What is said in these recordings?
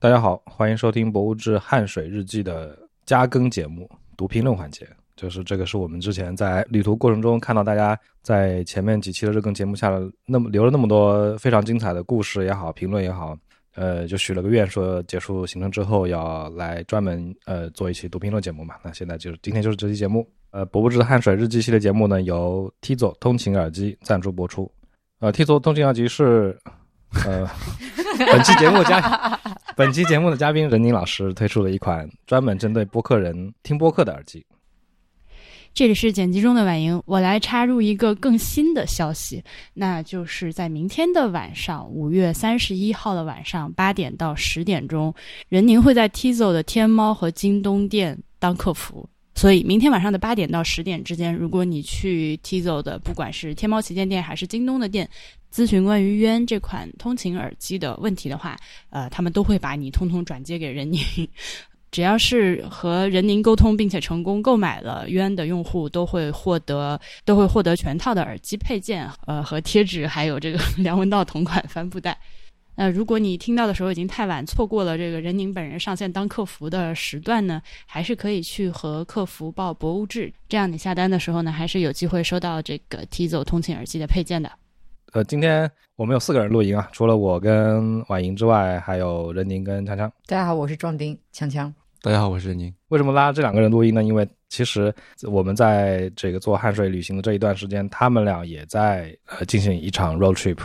大家好，欢迎收听《博物志汗水日记》的加更节目读评论环节。就是这个是我们之前在旅途过程中看到大家在前面几期的日更节目下了那么留了那么多非常精彩的故事也好，评论也好，呃，就许了个愿，说结束行程之后要来专门呃做一期读评论节目嘛。那现在就是今天就是这期节目。呃，博物志的汗水日记系列节目呢，由 Tizo 通勤耳机赞助播出。呃，Tizo 通勤耳机是呃 本期节目嘉本期节目的嘉宾任宁老师推出了一款专门针对播客人听播客的耳机。这里是剪辑中的婉莹，我来插入一个更新的消息，那就是在明天的晚上，五月三十一号的晚上八点到十点钟，任宁会在 Tizo 的天猫和京东店当客服。所以明天晚上的八点到十点之间，如果你去 Tizo 的，不管是天猫旗舰店还是京东的店，咨询关于渊这款通勤耳机的问题的话，呃，他们都会把你通通转接给任宁。只要是和任宁沟通并且成功购买了渊的用户，都会获得都会获得全套的耳机配件，呃，和贴纸，还有这个 梁文道同款帆布袋。那如果你听到的时候已经太晚，错过了这个任宁本人上线当客服的时段呢，还是可以去和客服报博物志，这样你下单的时候呢，还是有机会收到这个 Tizo 通勤耳机的配件的。呃，今天我们有四个人录音啊，除了我跟婉莹之外，还有任宁跟锵锵。大家好，我是壮丁锵锵。大家好，我是任宁。为什么拉这两个人录音呢？因为其实我们在这个做汗水旅行的这一段时间，他们俩也在呃进行一场 road trip。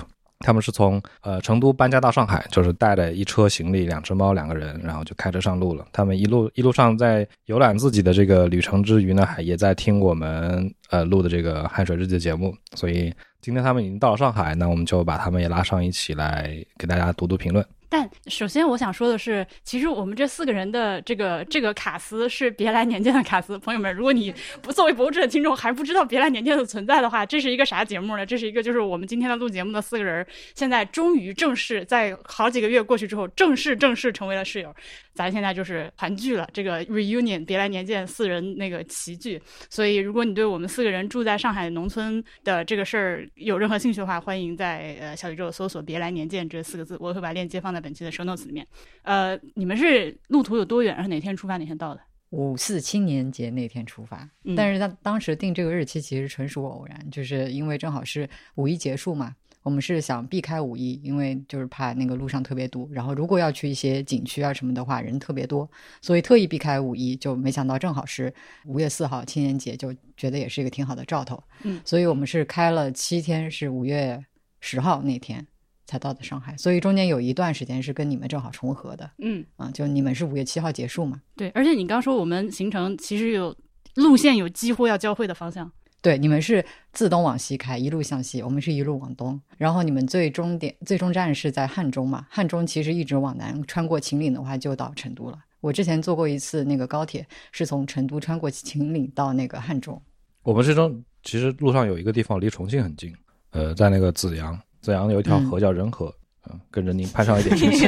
他们是从呃成都搬家到上海，就是带着一车行李、两只猫、两个人，然后就开车上路了。他们一路一路上在游览自己的这个旅程之余呢，还也在听我们呃录的这个汗水日记节目。所以今天他们已经到了上海，那我们就把他们也拉上一起来给大家读读评论。但首先我想说的是，其实我们这四个人的这个这个卡司是别来年见的卡司。朋友们，如果你不作为博主的听众还不知道别来年见的存在的话，这是一个啥节目呢？这是一个就是我们今天的录节目的四个人，现在终于正式在好几个月过去之后，正式正式成为了室友。咱现在就是团聚了，这个 reunion 别来年见四人那个齐聚。所以，如果你对我们四个人住在上海农村的这个事儿有任何兴趣的话，欢迎在呃小宇宙搜索“别来年见”这四个字，我会把链接放在本期的 show notes 里面。呃，你们是路途有多远？是哪天出发哪天到的？五四青年节那天出发，但是他当时定这个日期其实纯属偶然，就是因为正好是五一结束嘛。我们是想避开五一，因为就是怕那个路上特别堵，然后如果要去一些景区啊什么的话，人特别多，所以特意避开五一，就没想到正好是五月四号青年节，就觉得也是一个挺好的兆头。嗯，所以我们是开了七天，是五月十号那天才到的上海，所以中间有一段时间是跟你们正好重合的。嗯，啊，就你们是五月七号结束嘛？对，而且你刚说我们行程其实有路线有几乎要交汇的方向。对，你们是自东往西开，一路向西；我们是一路往东。然后你们最终点、最终站是在汉中嘛？汉中其实一直往南，穿过秦岭的话就到成都了。我之前坐过一次那个高铁，是从成都穿过秦岭到那个汉中。我们这中其实路上有一个地方离重庆很近，呃，在那个紫阳，子阳有一条河叫仁河，嗯，跟任宁攀上一点 亲戚。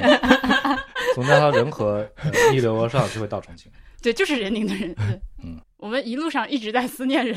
从那条仁河逆流而上就会到重庆。对，就是人宁的人。对，嗯，我们一路上一直在思念人，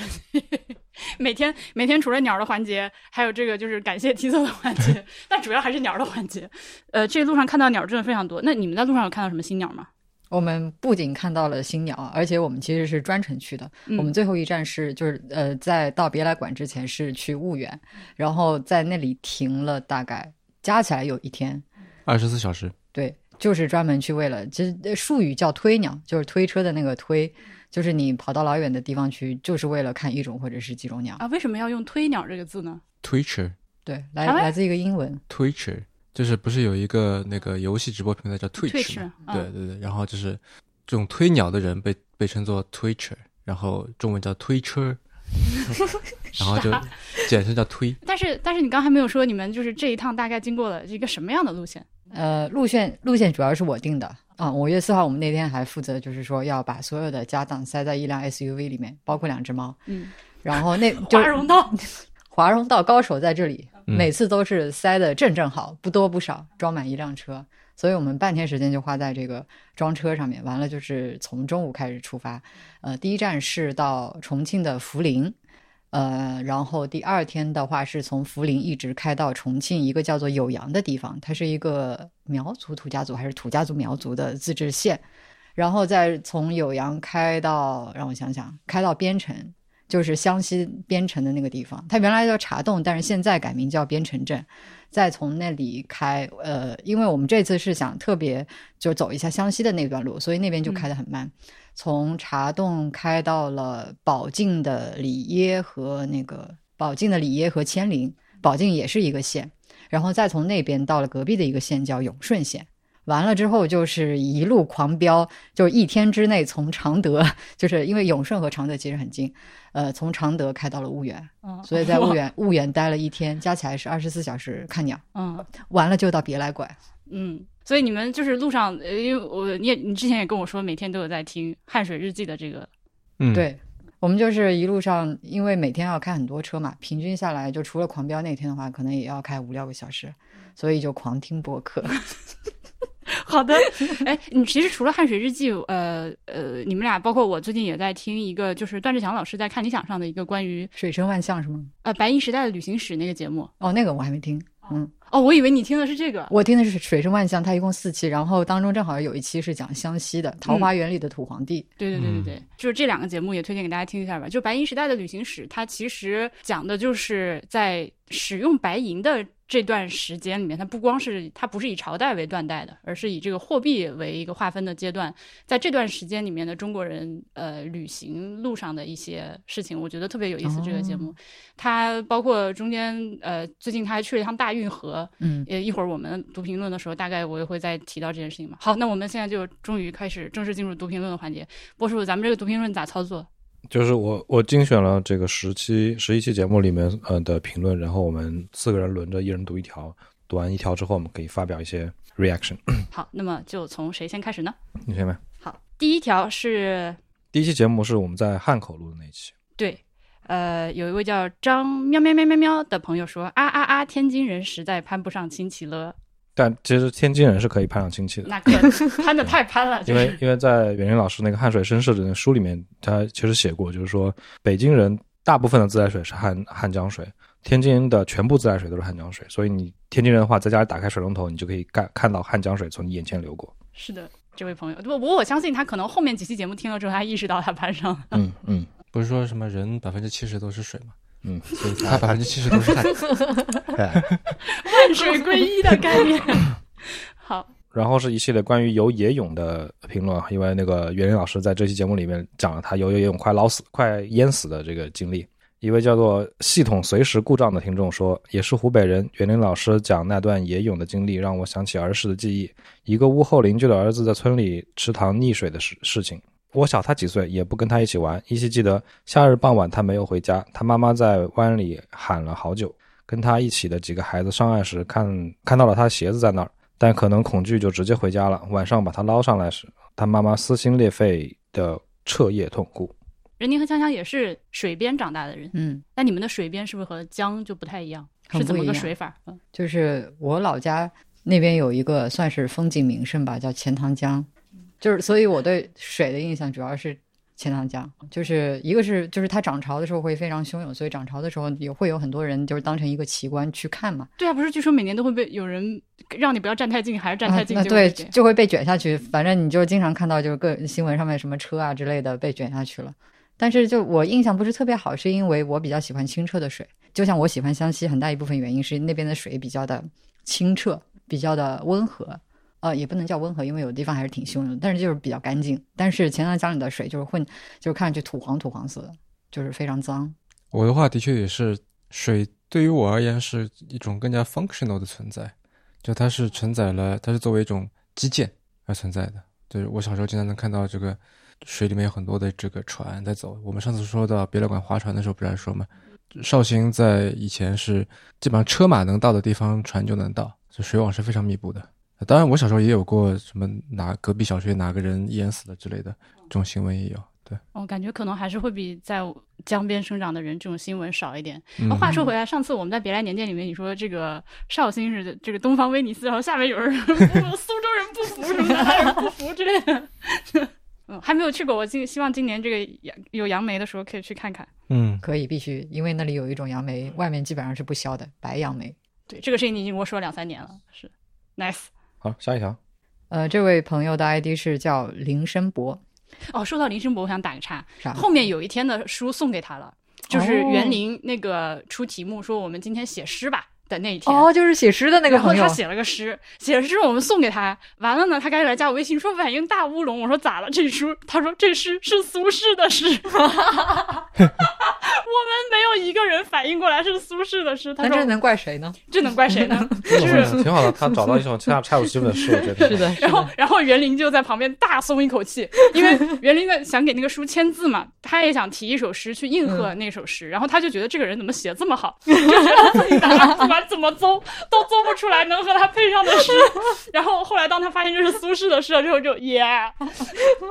每天每天除了鸟的环节，还有这个就是感谢提色的环节，但主要还是鸟的环节。呃，这路上看到鸟真的非常多。那你们在路上有看到什么新鸟吗？我们不仅看到了新鸟，而且我们其实是专程去的。我们最后一站是就是呃，在到别来馆之前是去婺源，然后在那里停了大概加起来有一天，二十四小时。对。就是专门去为了，其实术语叫推鸟，就是推车的那个推，就是你跑到老远的地方去，就是为了看一种或者是几种鸟啊。为什么要用推鸟这个字呢？Twitcher，对，来来自一个英文。Twitcher 就是不是有一个那个游戏直播平台叫 Twitch 吗？对对对，然后就是这种推鸟的人被被称作 Twitcher，然后中文叫推车，然后就简称叫推。但是但是你刚才没有说你们就是这一趟大概经过了一个什么样的路线？呃，路线路线主要是我定的啊。五月四号，我们那天还负责就是说要把所有的家当塞在一辆 SUV 里面，包括两只猫。嗯，然后那 华容道，华容道高手在这里，每次都是塞的正正好，不多不少，装满一辆车。所以我们半天时间就花在这个装车上面。完了就是从中午开始出发，呃，第一站是到重庆的涪陵。呃，然后第二天的话是从涪陵一直开到重庆一个叫做酉阳的地方，它是一个苗族土家族还是土家族苗族的自治县，然后再从酉阳开到让我想想，开到边城，就是湘西边城的那个地方，它原来叫茶洞，但是现在改名叫边城镇。再从那里开，呃，因为我们这次是想特别就走一下湘西的那段路，所以那边就开得很慢。从茶洞开到了保靖的里耶和那个保靖的里耶和千陵，保定也是一个县，然后再从那边到了隔壁的一个县叫永顺县。完了之后就是一路狂飙，就一天之内从常德，就是因为永顺和常德其实很近，呃，从常德开到了婺源，所以在婺源婺源待了一天，加起来是二十四小时看鸟，嗯，完了就到别来拐，嗯，所以你们就是路上，呃，因为我你也你之前也跟我说，每天都有在听《汗水日记》的这个，嗯，对，我们就是一路上，因为每天要开很多车嘛，平均下来就除了狂飙那天的话，可能也要开五六个小时，所以就狂听播客。好的，哎，你其实除了《汗水日记》，呃呃，你们俩包括我最近也在听一个，就是段志强老师在看理想上的一个关于水生万象是吗？呃白银时代的旅行史那个节目。哦，那个我还没听。嗯，哦，我以为你听的是这个，我听的是水生万象，它一共四期，然后当中正好有一期是讲湘西的桃花源里的土皇帝。对对对对对，就是这两个节目也推荐给大家听一下吧。就白银时代的旅行史，它其实讲的就是在使用白银的。这段时间里面，它不光是它不是以朝代为断代的，而是以这个货币为一个划分的阶段。在这段时间里面的中国人，呃，旅行路上的一些事情，我觉得特别有意思。这个节目，它包括中间，呃，最近他还去了一趟大运河。嗯，呃，一会儿我们读评论的时候，大概我也会再提到这件事情嘛。好，那我们现在就终于开始正式进入读评论的环节。波叔，咱们这个读评论咋操作？就是我我精选了这个十期十一期节目里面呃的评论，然后我们四个人轮着一人读一条，读完一条之后，我们可以发表一些 reaction。好，那么就从谁先开始呢？你先吧。好，第一条是第一期节目是我们在汉口录的那一期。对，呃，有一位叫张喵喵喵喵喵的朋友说啊啊啊，天津人实在攀不上亲戚了。但其实天津人是可以攀上亲戚的，那可攀的太 攀了。因为因为在袁林老师那个《汉水绅士》的书里面，他其实写过，就是说北京人大部分的自来水是汉汉江水，天津的全部自来水都是汉江水，所以你天津人的话，在家里打开水龙头，你就可以看看到汉江水从你眼前流过。是的，这位朋友，不过我相信他可能后面几期节目听了之后，他意识到他攀上了。嗯嗯，不是说什么人百分之七十都是水吗？嗯，所以他百分之七十都是汗。万水归一的概念。好，然后是一系列关于游野泳的评论，因为那个袁林老师在这期节目里面讲了他游游泳快老死、快淹死的这个经历。一位叫做“系统随时故障”的听众说，也是湖北人。袁林老师讲那段野泳的经历，让我想起儿时的记忆。一个屋后邻居的儿子在村里池塘溺水的事事情。我小他几岁，也不跟他一起玩。依稀记得夏日傍晚，他没有回家，他妈妈在湾里喊了好久。跟他一起的几个孩子上岸时，看看到了他鞋子在那儿。但可能恐惧，就直接回家了。晚上把他捞上来时，他妈妈撕心裂肺的彻夜痛哭。任宁和锵锵也是水边长大的人，嗯，那你们的水边是不是和江就不太一样？是怎么个水法？嗯，就是我老家那边有一个算是风景名胜吧，叫钱塘江，就是所以我对水的印象主要是。钱塘江就是一个是就是它涨潮的时候会非常汹涌，所以涨潮的时候也会有很多人就是当成一个奇观去看嘛。对啊，不是据说每年都会被有人让你不要站太近，还是站太近就对就会被卷下去。反正你就经常看到就是各新闻上面什么车啊之类的被卷下去了。但是就我印象不是特别好，是因为我比较喜欢清澈的水，就像我喜欢湘西很大一部分原因是那边的水比较的清澈，比较的温和。呃，也不能叫温和，因为有的地方还是挺汹涌，但是就是比较干净。但是钱塘江里的水就是混，就是看上去土黄土黄色的，就是非常脏。我的话的确也是，水对于我而言是一种更加 functional 的存在，就它是承载了，它是作为一种基建而存在的。就是我小时候经常能看到这个水里面有很多的这个船在走。我们上次说到别来馆划船的时候，不是说吗？绍兴在以前是基本上车马能到的地方，船就能到，就水网是非常密布的。当然，我小时候也有过什么哪隔壁小学哪个人淹死了之类的这种新闻也有。对，我感觉可能还是会比在江边生长的人这种新闻少一点。那话说回来，上次我们在别来年鉴里面，你说这个绍兴是这个东方威尼斯，然后下面有人 苏州人不服什么的，不服之类的。嗯，还没有有去过，我今希望今年这个杨有杨梅的时候可以去看看。嗯，可以必须，因为那里有一种杨梅，外面基本上是不削的白杨梅。对，这个事情你已经跟我说了两三年了，是 nice。好，下一条。呃，这位朋友的 ID 是叫林申博，哦，说到林申博，我想打个岔，后面有一天的书送给他了，就是哦园林那个出题目说我们今天写诗吧的那一天。哦，就是写诗的那个朋友然后他。写了个诗，写了诗我们送给他，完了呢，他开始来加我微信说反应大乌龙，我说咋了？这书，他说这诗是苏轼的诗，我 们没有一个人反应过来是苏轼的诗，他说那这能怪谁呢？这能怪谁呢？就 是挺好的，他找到一首恰恰如其分的诗，我觉得是的，然后，，然后园林就在旁边大松一口气，因为园林在想给那个书签字嘛，他也想提一首诗去应和那首诗，然后他就觉得这个人怎么写这么好，就觉得自己答案不管怎么搜都搜不出来能和他配上的诗。然后后来当他发现这是苏轼的诗了之后，就耶，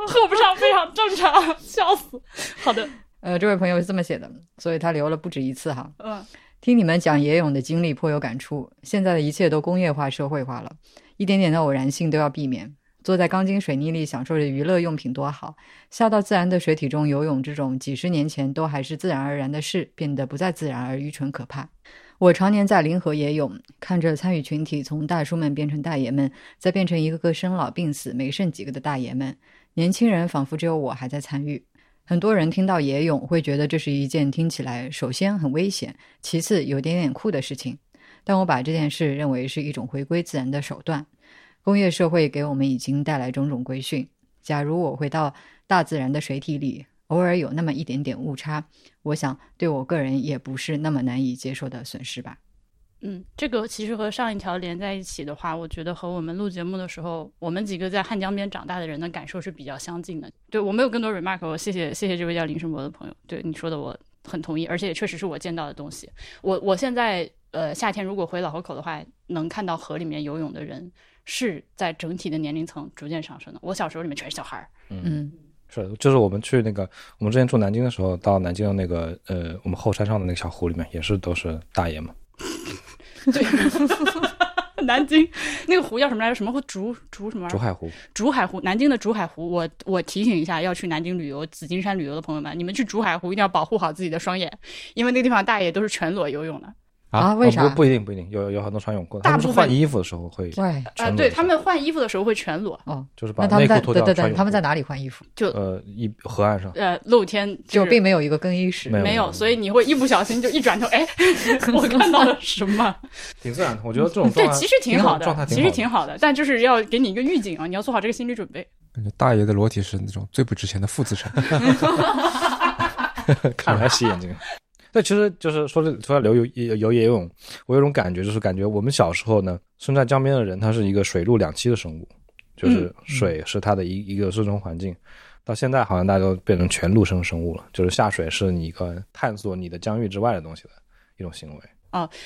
合不上非常正常，笑死。好的，呃，这位朋友是这么写的，所以他留了不止一次哈。嗯，听你们讲野泳的经历，颇有感触。现在的一切都工业化、社会化了，一点点的偶然性都要避免。坐在钢筋水泥里享受着娱乐用品多好，下到自然的水体中游泳，这种几十年前都还是自然而然的事，变得不再自然而愚蠢可怕。我常年在临河野泳，看着参与群体从大叔们变成大爷们，再变成一个个生老病死没剩几个的大爷们。年轻人仿佛只有我还在参与。很多人听到野泳会觉得这是一件听起来首先很危险，其次有点点酷的事情。但我把这件事认为是一种回归自然的手段。工业社会给我们已经带来种种规训。假如我回到大自然的水体里，偶尔有那么一点点误差，我想对我个人也不是那么难以接受的损失吧。嗯，这个其实和上一条连在一起的话，我觉得和我们录节目的时候，我们几个在汉江边长大的人的感受是比较相近的。对我没有更多 remark，我谢谢谢谢这位叫林生博的朋友，对你说的我很同意，而且也确实是我见到的东西。我我现在呃夏天如果回老河口的话，能看到河里面游泳的人是在整体的年龄层逐渐上升的。我小时候里面全是小孩儿，嗯是，就是我们去那个，我们之前住南京的时候，到南京的那个呃，我们后山上的那个小湖里面，也是都是大爷嘛。对，南京那个湖叫什么来着？什么湖？竹竹什么玩意儿？竹海湖，竹海湖，南京的竹海湖，我我提醒一下要去南京旅游、紫金山旅游的朋友们，你们去竹海湖一定要保护好自己的双眼，因为那个地方大爷都是全裸游泳的。啊为啥哦不不一定，不一定，有有很多穿泳裤的，大他们是部分换衣服的时候会，对，啊、对他们换衣服的时候会全裸，哦，就是把他们在内裤脱掉，穿泳裤他们在哪里换衣服？就呃一河岸上，呃露天，就是并没有一个更衣室。没有没有，所以你会一不小心就一转头，哎，我看到了什么？挺自然的。我觉得这种对状，态其实挺好的状态，其实挺好的，但就是要给你一个预警啊，你要做好这个心理准备。感觉大爷的裸体是那种最不值钱的负资产。看着还洗眼睛。对，其实就是说这说到游游游野泳，我有种感觉，就是感觉我们小时候呢，生在江边的人，他是一个水陆两栖的生物，就是水是它的一一个生存环境。到现在好像大家都变成全陆生生物了，就是下水是你一个探索你的疆域之外的东西的一种行为。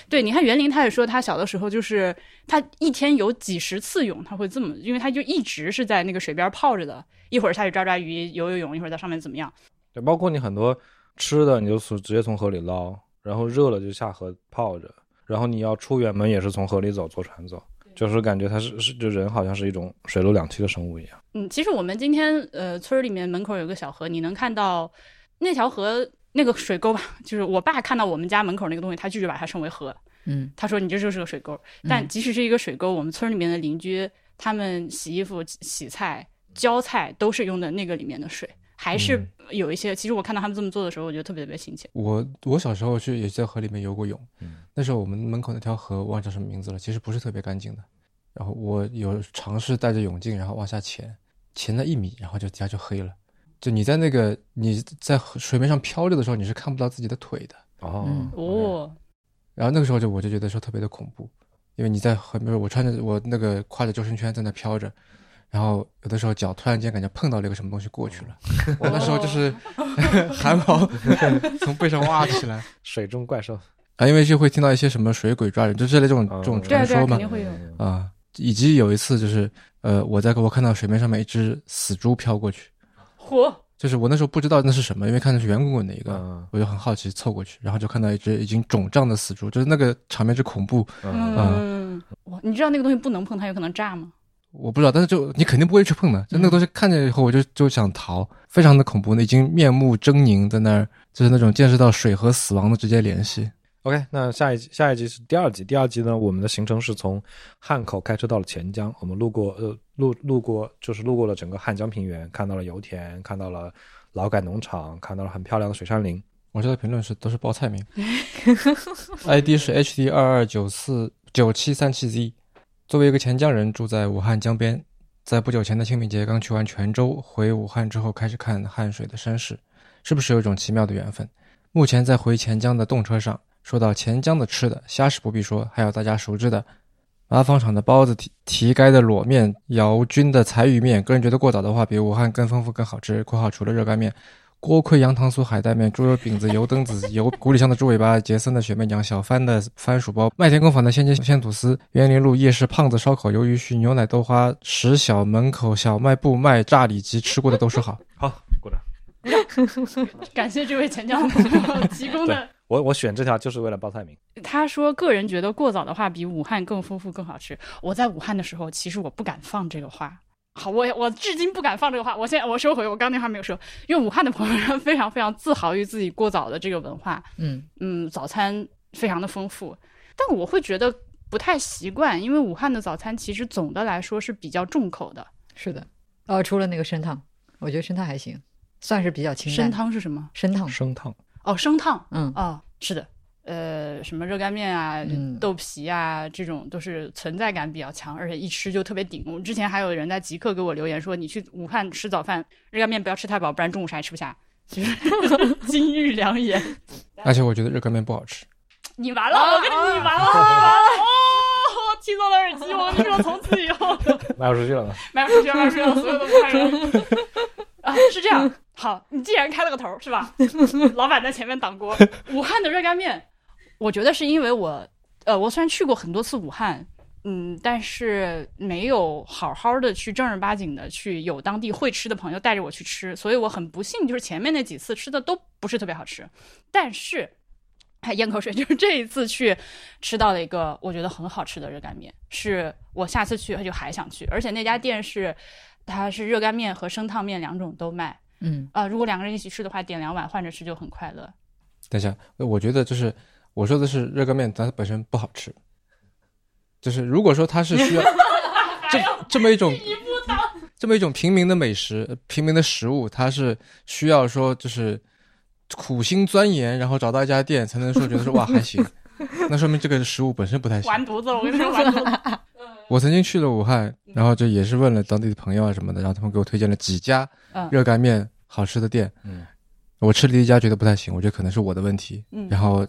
对，你看袁林，他也说他小的时候就是他一天游几十次泳，他会这么，因为他就一直是在那个水边泡着的，一会儿下去抓抓鱼、游游泳，一会儿在上面怎么样。对，包括你很多吃的，你就从直接从河里捞，然后热了就下河泡着，然后你要出远门也是从河里走，坐船走，就是感觉它是是就人好像是一种水陆两栖的生物一样。嗯，其实我们今天呃村儿里面门口有个小河，你能看到那条河那个水沟吧？就是我爸看到我们家门口那个东西，他拒绝把它称为河，嗯他说你这就是个水沟。但即使是一个水沟，我们村里面的邻居他们洗衣服、洗菜、浇菜都是用的那个里面的水，还是有一些。其实我看到他们这么做的时候，我觉得特别特别亲切。我我小时候去也在河里面游过泳，嗯那时候我们门口那条河忘记叫什么名字了，其实不是特别干净的。然后我有尝试带着泳镜，然后往下潜，潜了一米，然后就底下就黑了。就你在那个你在水面上漂着的时候，你是看不到自己的腿的。哦嗯哦，然后那个时候就我就觉得说特别的恐怖，因为你在河边，我穿着我那个挎着救生圈在那飘着，然后有的时候脚突然间感觉碰到了一个什么东西过去了，我那时候就是 汗毛 从背上挖起来 水中怪兽啊，因为就会听到一些什么水鬼抓人，就这类这种嗯这种传说嘛肯定会有。啊，以及有一次就是呃我在我看到水面上面一只死猪飘过去，嚯，就是我那时候不知道那是什么，因为看的是圆滚滚的一个。嗯我就很好奇，凑过去，然后就看到一只已经肿胀的死猪，就是那个场面之恐怖，嗯，嗯，哇，你知道那个东西不能碰，它有可能炸吗？我不知道，但是就你肯定不会去碰的，就那个东西看见以后我就就想逃，非常的恐怖，那已经面目狰狞在那儿，就是那种见识到水和死亡的直接联系。OK，那下一集下一集是第二集，第二集呢，我们的行程是从汉口开车到了钱江，我们路过呃路路过就是路过了整个汉江平原，看到了油田，看到了劳改农场，看到了很漂亮的水杉林。我这的评论是都是报菜名，ID 是 HD 二二九四九七三七 Z。作为一个钱江人，住在武汉江边，在不久前的清明节刚去完泉州，回武汉之后开始看汉水的山势，是不是有一种奇妙的缘分？目前在回钱江的动车上，说到钱江的吃的，虾是不必说，还有大家熟知的麻坊厂的包子、提提盖的裸面、姚军的柴鱼面。个人觉得过早的话，比武汉更丰富、更好吃。（括号除了热干面。）锅盔羊糖酥、海带面、猪肉饼子、油灯子、油古里香的猪尾巴、杰森的雪媚娘、小帆的番薯包、麦田工坊的鲜煎鲜吐司、园林路夜市胖子烧烤、鱿鱼须、牛奶豆花、石小门口小卖部卖炸里脊，吃过的都说好。好，鼓掌。感谢这位钱江朋友提供的。我 我选这条就是为了报菜名。他说，个人觉得过早的话比武汉更丰富、更好吃。我在武汉的时候，其实我不敢放这个话。好，我我至今不敢放这个话。我现在我收回，我刚那话没有说，因为武汉的朋友们非常非常自豪于自己过早的这个文化。嗯嗯，早餐非常的丰富，但我会觉得不太习惯，因为武汉的早餐其实总的来说是比较重口的。是的，哦，除了那个参汤，我觉得参汤还行，算是比较清淡。参汤是什么？参汤，生烫。哦，生烫。嗯哦，是的。呃，什么热干面啊、嗯豆皮啊，这种都是存在感比较强，而且一吃就特别顶。我之前还有人在极客给我留言说，你去武汉吃早饭，热干面不要吃太饱，不然中午啥也吃不下。其实金玉良言，而且我觉得热干面不好吃。你完了，我跟你你完了，完了哦！听到了耳机，我跟你说，从此以后卖不出去了呢。卖不出去了，卖不出去了，所有的武汉人啊，是这样。好，你既然开了个头，是吧？老板在前面挡锅。武汉的热干面，我觉得是因为我，呃，我虽然去过很多次武汉，嗯，但是没有好好的去正儿八经的去有当地会吃的朋友带着我去吃，所以我很不幸，就是前面那几次吃的都不是特别好吃，但是。还咽口水，就是这一次去吃到了一个我觉得很好吃的热干面，是我下次去就还想去，而且那家店是它是热干面和生烫面两种都卖嗯啊、如果两个人一起吃的话，点两碗换着吃就很快乐。等一下，我觉得就是我说的是热干面，它本身不好吃。就是如果说它是需要 这这么一种这么一种平民的美食、呃平民的食物，它是需要说就是苦心钻研，然后找到一家店才能说觉得说哇还行，那说明这个食物本身不太行。完犊子了，我跟你说完犊子。我曾经去了武汉，然后就也是问了当地的朋友啊什么的，然后他们给我推荐了几家嗯热干面好吃的店。嗯，我吃了一家觉得不太行，我觉得可能是我的问题。嗯然后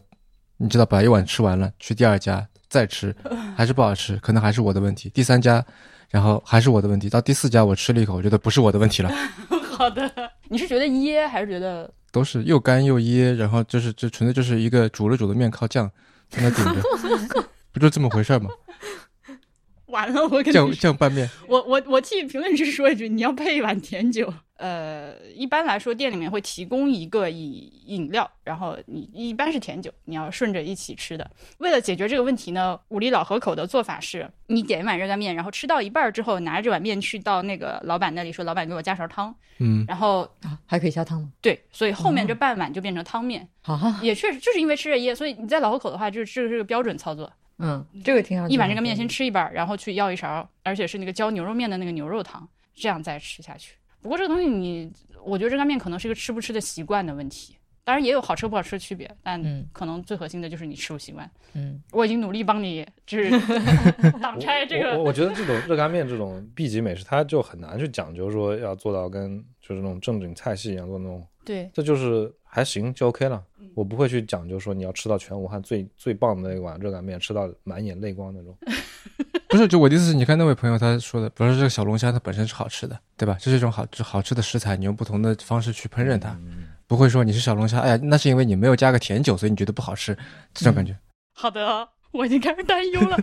你知道，把一碗吃完了，去第二家再吃，还是不好吃，可能还是我的问题。第三家，然后还是我的问题。到第四家我吃了一口，我觉得不是我的问题了，好的，你是觉得噎还是觉得都是又干又噎，然后就是这纯粹就是一个煮了煮的面靠酱在那顶着，不就这么回事吗？完了？我跟你酱，酱拌面，我我我替评论区说一句，你要配一碗甜酒。呃，一般来说，店里面会提供一个饮饮料，然后你一般是甜酒，你要顺着一起吃的。为了解决这个问题呢，武里老河口的做法是，你点一碗热干面，然后吃到一半儿之后，拿着这碗面去到那个老板那里说，老板给我加勺汤，嗯，然后啊，还可以加汤吗？对，所以后面这半碗就变成汤面，好。哈，也确实就是因为吃着噎，所以你在老河口的话，就是这个是个标准操作，嗯，这个听上去一碗这个面先吃一半儿，然后去要一勺，而且是那个浇牛肉面的那个牛肉汤，这样再吃下去。不过这个东西你，我觉得热干面可能是一个吃不吃的习惯的问题，当然也有好吃不好吃的区别，但嗯可能最核心的就是你吃不习惯。嗯我已经努力帮你就是 挡拆这个，我我我觉得这种热干面这种 B 级美食，它就很难去讲究说要做到跟就是那种正经菜系一样做那种，对，这就是还行就 OK 了。我不会去讲究说你要吃到全武汉最最棒的那碗热干面，吃到满眼泪光那种。不是，就我的意思是，你看那位朋友他说的，比如说这个小龙虾它本身是好吃的，对吧？这是一种好好吃的食材，你用不同的方式去烹饪它，嗯不会说你是小龙虾，哎呀，那是因为你没有加个甜酒，所以你觉得不好吃，这种感觉。好的，我已经开始担忧了。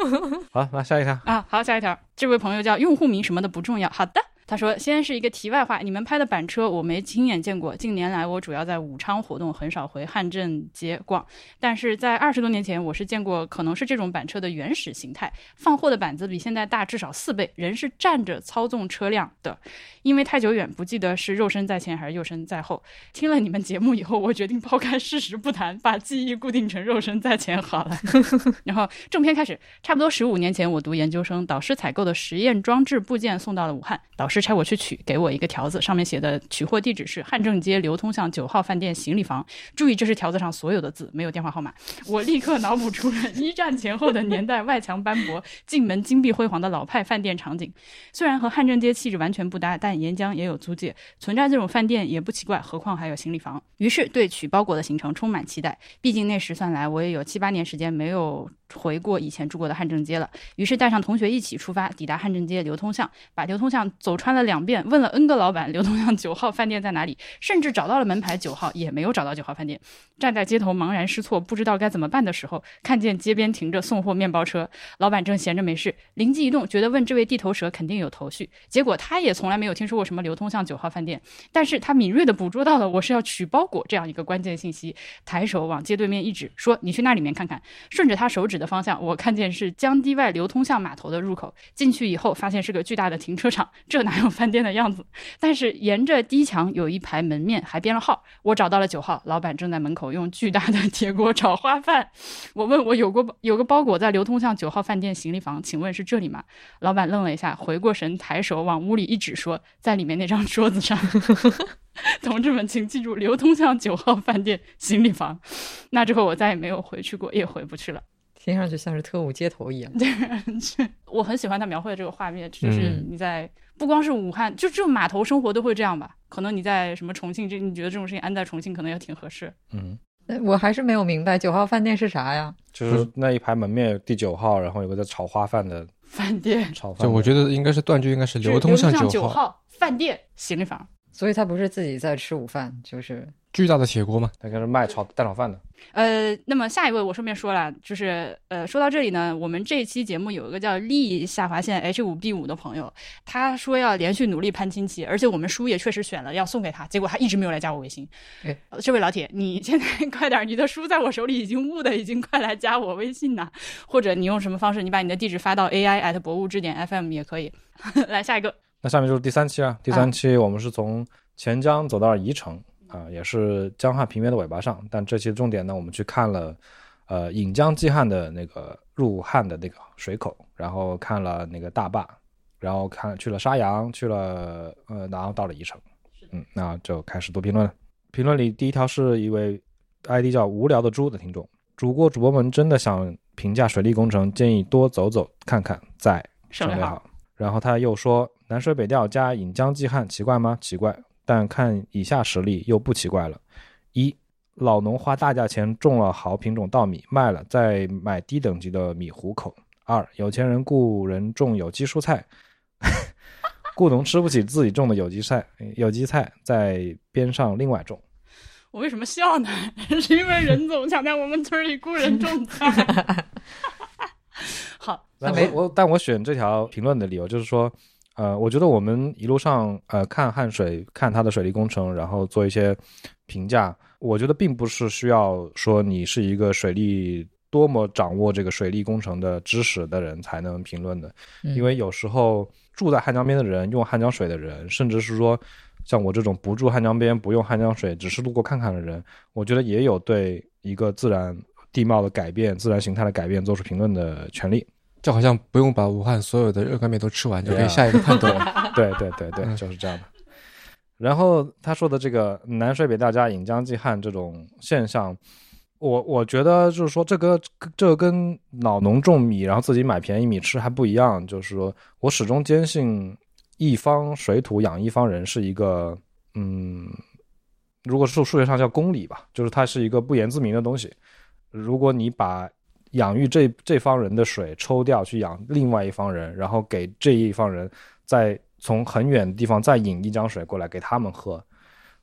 好，那下一条。啊，好，下一条，这位朋友叫用户名什么的不重要。好的，他说：“先是一个题外话，你们拍的板车我没亲眼见过。近年来我主要在武昌活动，很少回汉正街逛。但是在二十多年前，我是见过可能是这种板车的原始形态，放货的板子比现在大至少四倍，人是站着操纵车辆的。因为太久远，不记得是肉身在前还是肉身在后。听了你们节目以后，我决定抛开事实不谈，把记忆固定成肉身在前好了。然后正片开始，差不多十五年前，我读研究生，导师采购的实验装置部件送到了武汉，导师。”差我去取，给我一个条子，上面写的取货地址是汉正街流通巷九号饭店行李房。注意，这是条子上所有的字，没有电话号码。我立刻脑补出了一战前后的年代，外墙斑驳，进门金碧辉煌的老派饭店场景。虽然和汉正街气质完全不搭，但沿江也有租界，存在这种饭店也不奇怪。何况还有行李房。于是对取包裹的行程充满期待。毕竟那时算来，我也有七八年时间没有回过以前住过的汉正街了。于是带上同学一起出发，抵达汉正街流通巷，把流通巷走。穿了两遍，问了 N 个老板流通巷九号饭店在哪里，甚至找到了门牌九号，也没有找到九号饭店。站在街头茫然失措，不知道该怎么办的时候，看见街边停着送货面包车，老板正闲着没事，灵机一动，觉得问这位地头蛇肯定有头绪。结果他也从来没有听说过什么流通巷九号饭店，但是他敏锐地捕捉到了我是要取包裹这样一个关键信息，抬手往街对面一指，说：“你去那里面看看。”顺着他手指的方向，我看见是江堤外流通巷码头的入口。进去以后，发现是个巨大的停车场，这哪？有饭店的样子，但是沿着堤墙有一排门面，还编了号。我找到了九号，老板正在门口用巨大的铁锅炒花饭。我问我有过有个包裹在流通巷九号饭店行李房，请问是这里吗？老板愣了一下，回过神，抬手往屋里一指，说在里面那张桌子上。同志们，请记住，流通巷九号饭店行李房。那之后我再也没有回去过，也回不去了。听上去像是特务街头一样。对，我很喜欢他描绘的这个画面，就是你在。不光是武汉，就这种码头生活都会这样吧？可能你在什么重庆，这你觉得这种事情安在重庆可能也挺合适。嗯，我还是没有明白九号饭店是啥呀？就是那一排门面第九号，然后有个在炒花饭的 饭店。炒饭，就我觉得应该是断句，应该是流通巷九号饭店行李房。所以他不是自己在吃午饭，就是巨大的铁锅嘛，他就是卖炒蛋炒饭的。呃，那么下一位我顺便说了，就是呃，说到这里呢，我们这期节目有一个叫力下划线 H 五 B 五的朋友，他说要连续努力攀亲戚，而且我们书也确实选了要送给他，结果他一直没有来加我微信。哎，这位老铁，你现在 快点，你的书在我手里已经误的，已经快来加我微信呐，或者你用什么方式，你把你的地址发到 AI at 博物志点 FM 也可以。来下一个，那下面就是第三期啊，第三期我们是从。钱江走到了宜城啊，也是江汉平原的尾巴上。但这期的重点呢，我们去看了，呃，引江济汉的那个入汉的那个水口，然后看了那个大坝，然后看去了沙洋，去了呃，然后到了宜城。嗯，那就开始读评论了。评论里第一条是一位 ID 叫无聊的猪的听众，主播主播们真的想评价水利工程，建议多走走看看再省略号。然后他又说南水北调加引江济汉奇怪吗？奇怪。但看以下实例又不奇怪了：一，老农花大价钱种了好品种稻米卖了，再买低等级的米糊口；二，有钱人雇人种有机蔬菜，雇农吃不起自己种的有机菜，有机菜在边上另外种。我为什么笑呢？是因为任总想在我们村里雇人种菜。好，那没我但我选这条评论的理由就是说。呃，我觉得我们一路上呃看汉水，看它的水利工程，然后做一些评价。我觉得并不是需要说你是一个水利多么掌握这个水利工程的知识的人才能评论的，因为有时候住在汉江边的人，用汉江水的人，甚至是说像我这种不住汉江边、不用汉江水，只是路过看看的人，我觉得也有对一个自然地貌的改变、自然形态的改变做出评论的权利。就好像不用把武汉所有的热干面都吃完，就可以下一个判断。对对对对，就是这样的。然后他说的这个南水北调加引江济汉这种现象，我我觉得就是说这个这个跟老农种米然后自己买便宜米吃还不一样。就是说我始终坚信一方水土养一方人是一个嗯，如果数数学上叫公理吧，就是它是一个不言自明的东西。如果你把养育这这方人的水抽掉去养另外一方人，然后给这一方人再从很远的地方再引一江水过来给他们喝，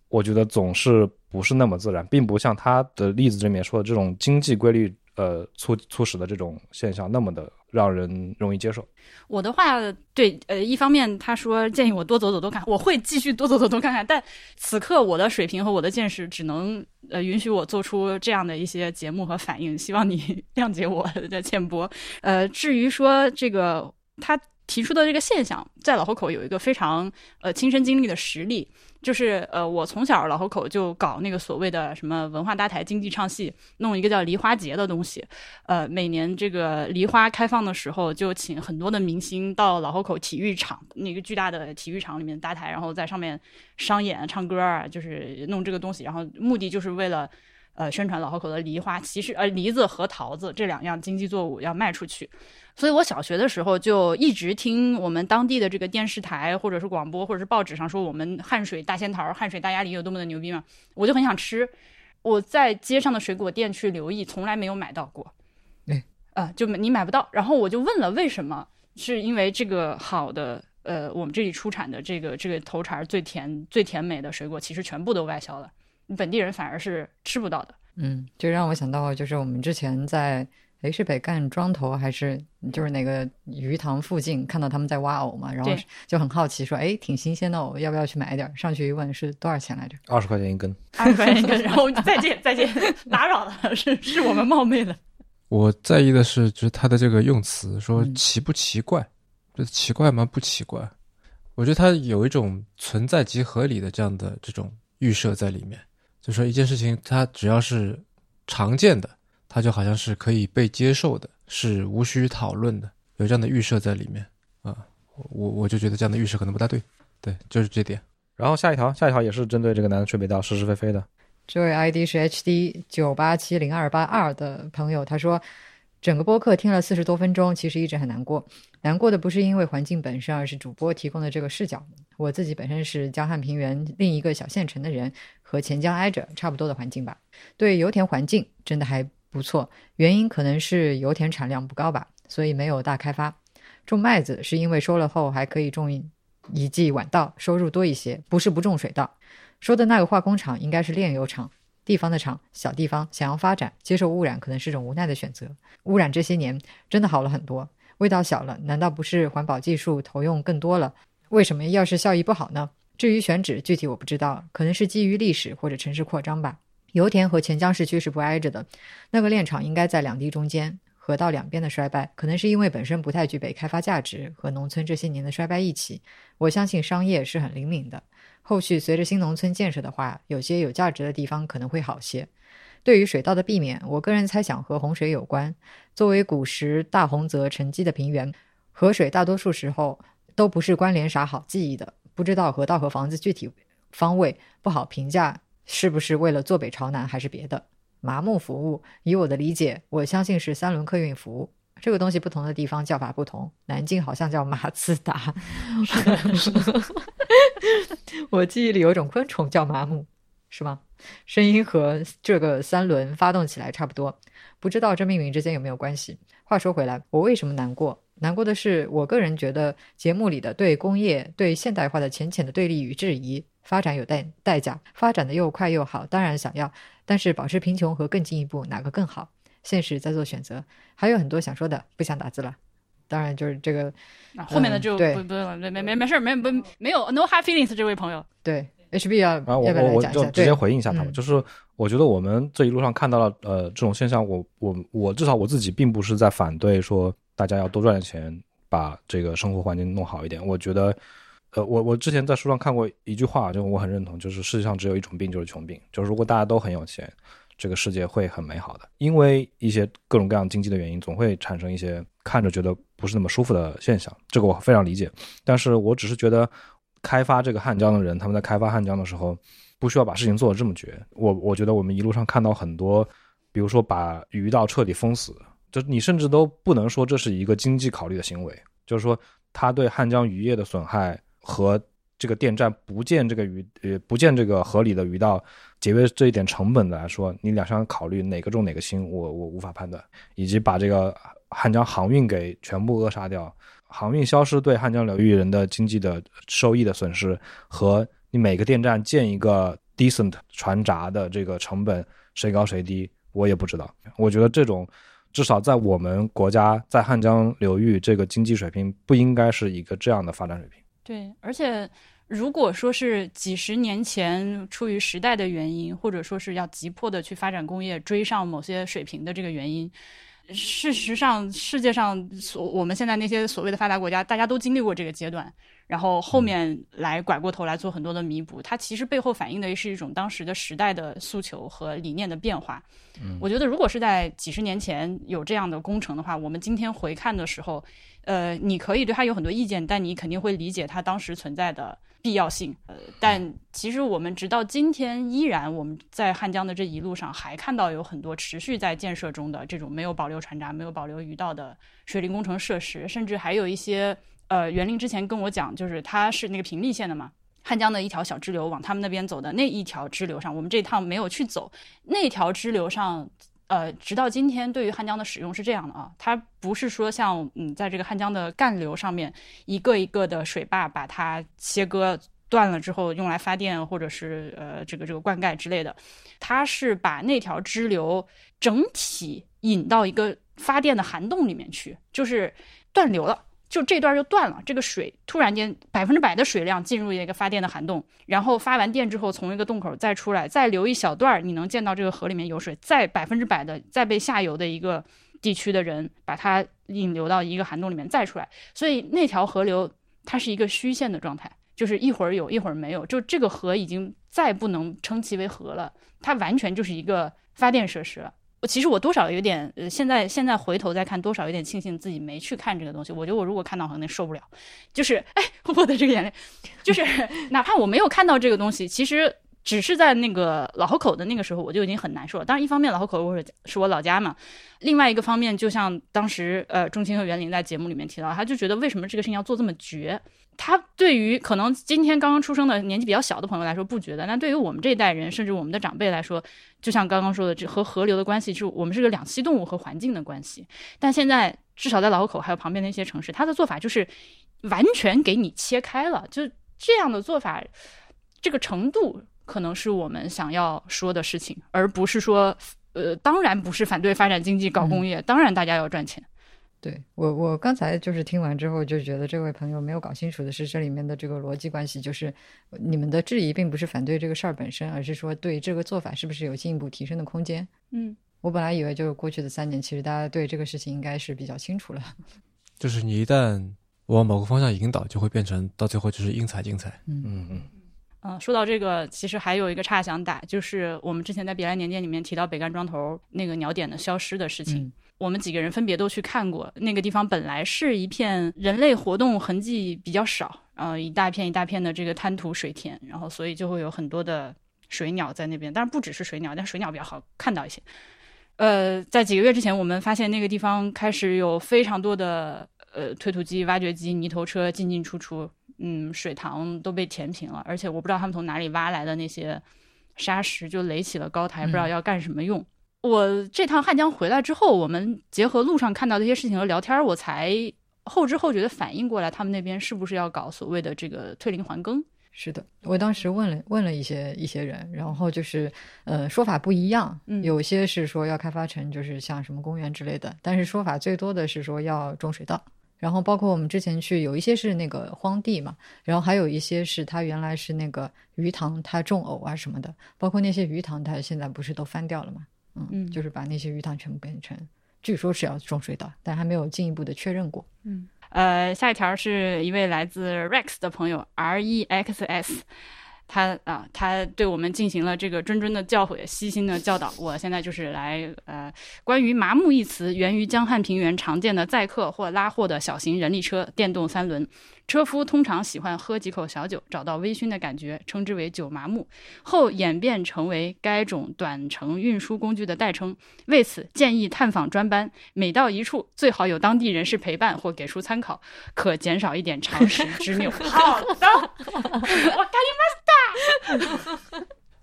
我觉得总是不是那么自然，并不像他的例子里面说的这种经济规律，呃促促使的这种现象那么的让人容易接受。我的话，对，呃，一方面他说建议我多走走多看，我会继续多走走多看看，但此刻我的水平和我的见识只能呃允许我做出这样的一些节目和反应，希望你 谅解我的浅薄。呃，至于说这个他提出的这个现象，在老河口有一个非常呃亲身经历的实例。就是呃，我从小老河口就搞那个所谓的什么文化搭台、经济唱戏，弄一个叫梨花节的东西。呃，每年这个梨花开放的时候，就请很多的明星到老河口体育场那个巨大的体育场里面搭台，然后在上面商演、唱歌啊，就是弄这个东西。然后目的就是为了呃宣传老河口的梨花，其实呃梨子和桃子这两样经济作物要卖出去。所以我小学的时候就一直听我们当地的这个电视台，或者是广播，或者是报纸上说我们汉水大仙桃、汉水大鸭梨有多么的牛逼嘛，我就很想吃。我在街上的水果店去留意，从来没有买到过。哎，啊，就你买不到。然后我就问了为什么，是因为这个好的，呃，我们这里出产的这个这个头茬最甜、最甜美的水果，其实全部都外销了，本地人反而是吃不到的。嗯，就让我想到，就是我们之前在。诶，是北干庄头还是就是那个鱼塘附近看到他们在挖藕嘛？然后就很好奇，说：“哎，挺新鲜的藕，要不要去买一点？”上去一问是多少钱来着？二十块钱一根。二十块钱一根，然后再见再见，打扰了，是是我们冒昧了。我在意的是，就是他的这个用词，说奇不奇怪？这奇怪吗？不奇怪。我觉得他有一种存在即合理的这样的这种预设在里面，就说一件事情，它只要是常见的。它就好像是可以被接受的，是无需讨论的，有这样的预设在里面啊。我我就觉得这样的预设可能不大对，对，就是这点。然后下一条，下一条也是针对这个南水北调是是非非的。这位 ID 是 HD 九八七零二八二的朋友，他说，整个播客听了四十多分钟，其实一直很难过。难过的不是因为环境本身，而是主播提供的这个视角。我自己本身是江汉平原另一个小县城的人，和钱江挨着，差不多的环境吧。对油田环境真的还。不错，原因可能是油田产量不高吧，所以没有大开发。种麦子是因为收了后还可以种一季晚稻，收入多一些，不是不种水稻。说的那个化工厂应该是炼油厂，地方的厂，小地方想要发展，接受污染可能是种无奈的选择。污染这些年真的好了很多，味道小了，难道不是环保技术投用更多了？为什么要是效益不好呢？至于选址，具体我不知道，可能是基于历史或者城市扩张吧。油田和钱江市区是不挨着的，那个炼厂应该在两地中间。河道两边的衰败，可能是因为本身不太具备开发价值，和农村这些年的衰败一起。我相信商业是很灵敏的，后续随着新农村建设的话，有些有价值的地方可能会好些。对于水稻的避免，我个人猜想和洪水有关。作为古时大洪泽沉积的平原，河水大多数时候都不是关联啥好记忆的。不知道河道和房子具体方位不好评价。是不是为了坐北朝南，还是别的？麻木服务，以我的理解，我相信是三轮客运服务。这个东西不同的地方叫法不同。南京好像叫马自达，我记忆里有一种昆虫叫麻木，是吗？声音和这个三轮发动起来差不多，不知道这命名之间有没有关系？话说回来，我为什么难过？难过的是，我个人觉得节目里的对工业、对现代化的浅浅的对立与质疑。发展有代代价，发展的又快又好，当然想要，但是保持贫穷和更进一步哪个更好？现实在做选择，还有很多想说的，不想打字了。当然就是这个，后面的就不不没没没没事没没没有 no hard feelings 这位朋友。对，HB 要啊，我我我就直接回应一下他们，就是我觉得我们这一路上看到了呃这种现象，我我我至少我自己并不是在反对说大家要多赚点钱，把这个生活环境弄好一点。我觉得。呃，我我之前在书上看过一句话，就我很认同，就是世界上只有一种病，就是穷病。就是如果大家都很有钱，这个世界会很美好的。因为一些各种各样经济的原因，总会产生一些看着觉得不是那么舒服的现象。这个我非常理解。但是我只是觉得，开发这个汉江的人，他们在开发汉江的时候，不需要把事情做得这么绝。我我觉得我们一路上看到很多，比如说把鱼道彻底封死，就你甚至都不能说这是一个经济考虑的行为，就是说它对汉江渔业的损害。和这个电站不建这个鱼呃不建这个合理的鱼道，节约这一点成本的来说，你两相考虑哪个重哪个轻，我我无法判断。以及把这个汉江航运给全部扼杀掉，航运消失对汉江流域人的经济的收益的损失，和你每个电站建一个 decent 船闸的这个成本谁高谁低，我也不知道。我觉得这种至少在我们国家，在汉江流域这个经济水平不应该是一个这样的发展水平。对，而且如果说是几十年前出于时代的原因，或者说是要急迫的去发展工业，追上某些水平的这个原因。事实上，世界上所我们现在那些所谓的发达国家，大家都经历过这个阶段，然后后面来拐过头来做很多的弥补。它其实背后反映的是一种当时的时代的诉求和理念的变化。嗯，我觉得如果是在几十年前有这样的工程的话，我们今天回看的时候，呃，你可以对它有很多意见，但你肯定会理解它当时存在的。必要性，呃，但其实我们直到今天依然，我们在汉江的这一路上还看到有很多持续在建设中的这种没有保留船闸、没有保留鱼道的水利工程设施，甚至还有一些，呃，园林之前跟我讲，就是它是那个平利县的嘛，汉江的一条小支流往他们那边走的那一条支流上，我们这趟没有去走那条支流上。呃，直到今天，对于汉江的使用是这样的啊，它不是说像嗯，在这个汉江的干流上面一个一个的水坝把它切割断了之后用来发电或者是呃这个这个灌溉之类的，它是把那条支流整体引到一个发电的涵洞里面去，就是断流了。就这段就断了，这个水突然间百分之百的水量进入一个发电的涵洞，然后发完电之后从一个洞口再出来，再流一小段你能见到这个河里面有水，再百分之百的再被下游的一个地区的人把它引流到一个涵洞里面再出来，所以那条河流它是一个虚线的状态，就是一会儿有一会儿没有，就这个河已经再不能称其为河了，它完全就是一个发电设施了。我其实我多少有点，呃，现在现在回头再看，多少有点庆幸自己没去看这个东西。我觉得我如果看到，可能受不了。就是，哎，我的这个眼泪，就是哪怕我没有看到这个东西，其实只是在那个老河口的那个时候，我就已经很难受了。当然，一方面老河口我是是我老家嘛，另外一个方面，就像当时呃，钟青和袁林在节目里面提到，他就觉得为什么这个事情要做这么绝？他对于可能今天刚刚出生的年纪比较小的朋友来说不觉得，但对于我们这一代人，甚至我们的长辈来说，就像刚刚说的，这和河流的关系是我们是个两栖动物和环境的关系。但现在至少在老河口还有旁边的一些城市，他的做法就是完全给你切开了，就这样的做法，这个程度可能是我们想要说的事情，而不是说，呃，当然不是反对发展经济搞工业，当然大家要赚钱。对我，我刚才就是听完之后就觉得这位朋友没有搞清楚的是这里面的这个逻辑关系，就是你们的质疑并不是反对这个事儿本身，而是说对这个做法是不是有进一步提升的空间。嗯，我本来以为就是过去的三年，其实大家对这个事情应该是比较清楚了。就是你一旦往某个方向引导，就会变成到最后就是因材尽采。嗯嗯嗯。嗯，说到这个，其实还有一个岔想打，就是我们之前在《别来年鉴》里面提到北干庄头那个鸟点的消失的事情。我们几个人分别都去看过那个地方，本来是一片人类活动痕迹比较少，呃，一大片一大片的这个滩涂水田，然后所以就会有很多的水鸟在那边，当然不只是水鸟，但水鸟比较好看到一些。呃，在几个月之前，我们发现那个地方开始有非常多的呃推土机、挖掘机、泥头车进进出出，嗯，水塘都被填平了，而且我不知道他们从哪里挖来的那些沙石就垒起了高台，不知道要干什么用。我这趟汉江回来之后，我们结合路上看到的一些事情和聊天，我才后知后觉的反应过来，他们那边是不是要搞所谓的这个退林还耕？是的，我当时问了问了一些一些人，然后就是呃说法不一样，有些是说要开发成就是像什么公园之类的，但是说法最多的是说要种水稻。然后包括我们之前去有一些是那个荒地嘛，然后还有一些是它原来是那个鱼塘，它种藕啊什么的，包括那些鱼塘，它现在不是都翻掉了嘛？嗯，就是把那些鱼塘全部变成，据说是要种水稻，但还没有进一步的确认过。嗯，呃，下一条是一位来自 Rex 的朋友 R E X S。他啊，他对我们进行了这个谆谆的教诲，悉心的教导。我现在就是来呃，关于“麻木”一词，源于江汉平原常见的载客或拉货的小型人力车，电动三轮。车夫通常喜欢喝几口小酒，找到微醺的感觉，称之为“酒麻木”，后演变成为该种短程运输工具的代称。为此，建议探访专班，每到一处，最好有当地人士陪伴或给出参考，可减少一点常识之谬。好的，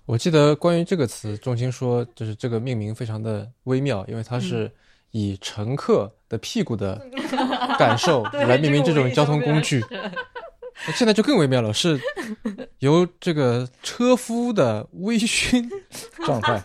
我记得关于这个词，仲卿说，就是这个命名非常的微妙，因为它是。以乘客的屁股的感受 来命名这种交通工具，现在就更微妙了，是由这个车夫的微醺 状态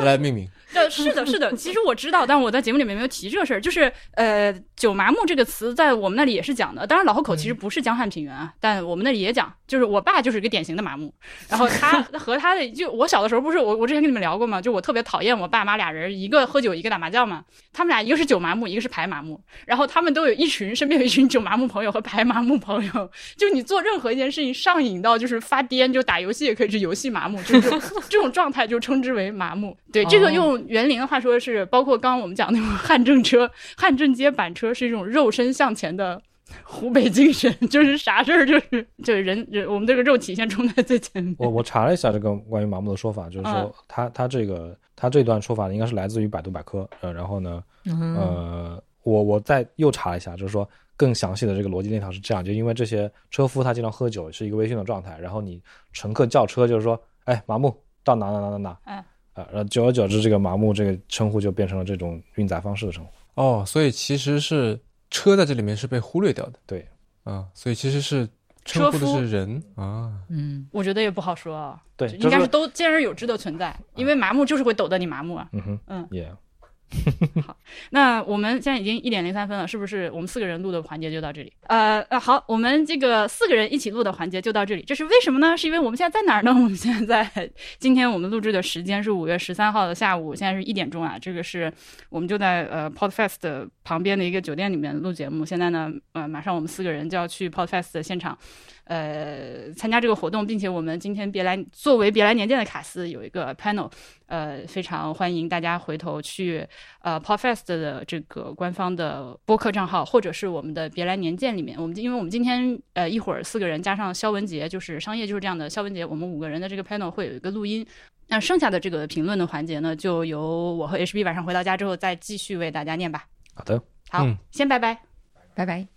来命名。对，的，是的，是的。其实我知道，但我在节目里面没有提这个事儿。就是呃，酒麻木这个词在我们那里也是讲的。当然，老河口其实不是江汉平原啊，但我们那里也讲。就是我爸就是一个典型的麻木，然后他 和他的就我小的时候不是我我之前跟你们聊过吗？就我特别讨厌我爸妈俩人，一个喝酒，一个打麻将嘛。他们俩一个是酒麻木，一个是牌麻木。然后他们都有一群身边有一群酒麻木朋友和牌麻木朋友。就你做任何一件事情上瘾到就是发癫，就打游戏也可以是游戏麻木，就是这种状态就称之为麻木。对，这个用园林的话说是，包括刚刚我们讲那种汉正车、汉正街板车是一种肉身向前的。湖北精神就是啥事儿，就是就是人人我们这个肉体现冲在最前面。我 我查了一下这个关于麻木的说法，就是说他他这个他这段说法应该是来自于百度百科，呃，然后呢，呃，我我再又查了一下，就是说更详细的这个逻辑链条是这样，就因为这些车夫他经常喝酒，是一个微醺的状态，然后你乘客叫车就是说，哎，麻木到哪哪哪哪哪，嗯，啊，然后久而久之，这个麻木这个称呼就变成了这种运载方式的称呼。哦，所以其实是。车在这里面是被忽略掉的，对，啊，所以其实是称呼的是人啊，嗯，我觉得也不好说啊，对，应该是都兼而有之的存在，因为麻木就是会抖得你麻木啊，嗯哼，嗯，也。好，那我们现在已经一点零三分了，是不是？我们四个人录的环节就到这里。呃呃，好，我们这个四个人一起录的环节就到这里。这是为什么呢？是因为我们现在在哪儿呢？我们现在今天我们录制的时间是五月十三号的下午，现在是一点钟啊。这个是我们就在呃 Podfest 旁边的一个酒店里面录节目。现在呢，呃，马上我们四个人就要去 Podfest 的现场。呃，参加这个活动，并且我们今天别来作为别来年鉴的卡司有一个 panel，呃，非常欢迎大家回头去呃 Podfest 的这个官方的播客账号，或者是我们的别来年鉴里面，我们因为我们今天呃一会儿四个人加上肖文杰，就是商业就是这样的肖文杰，我们五个人的这个 panel 会有一个录音，那剩下的这个评论的环节呢，就由我和 HB 晚上回到家之后再继续为大家念吧。好的，好，先拜拜，拜拜。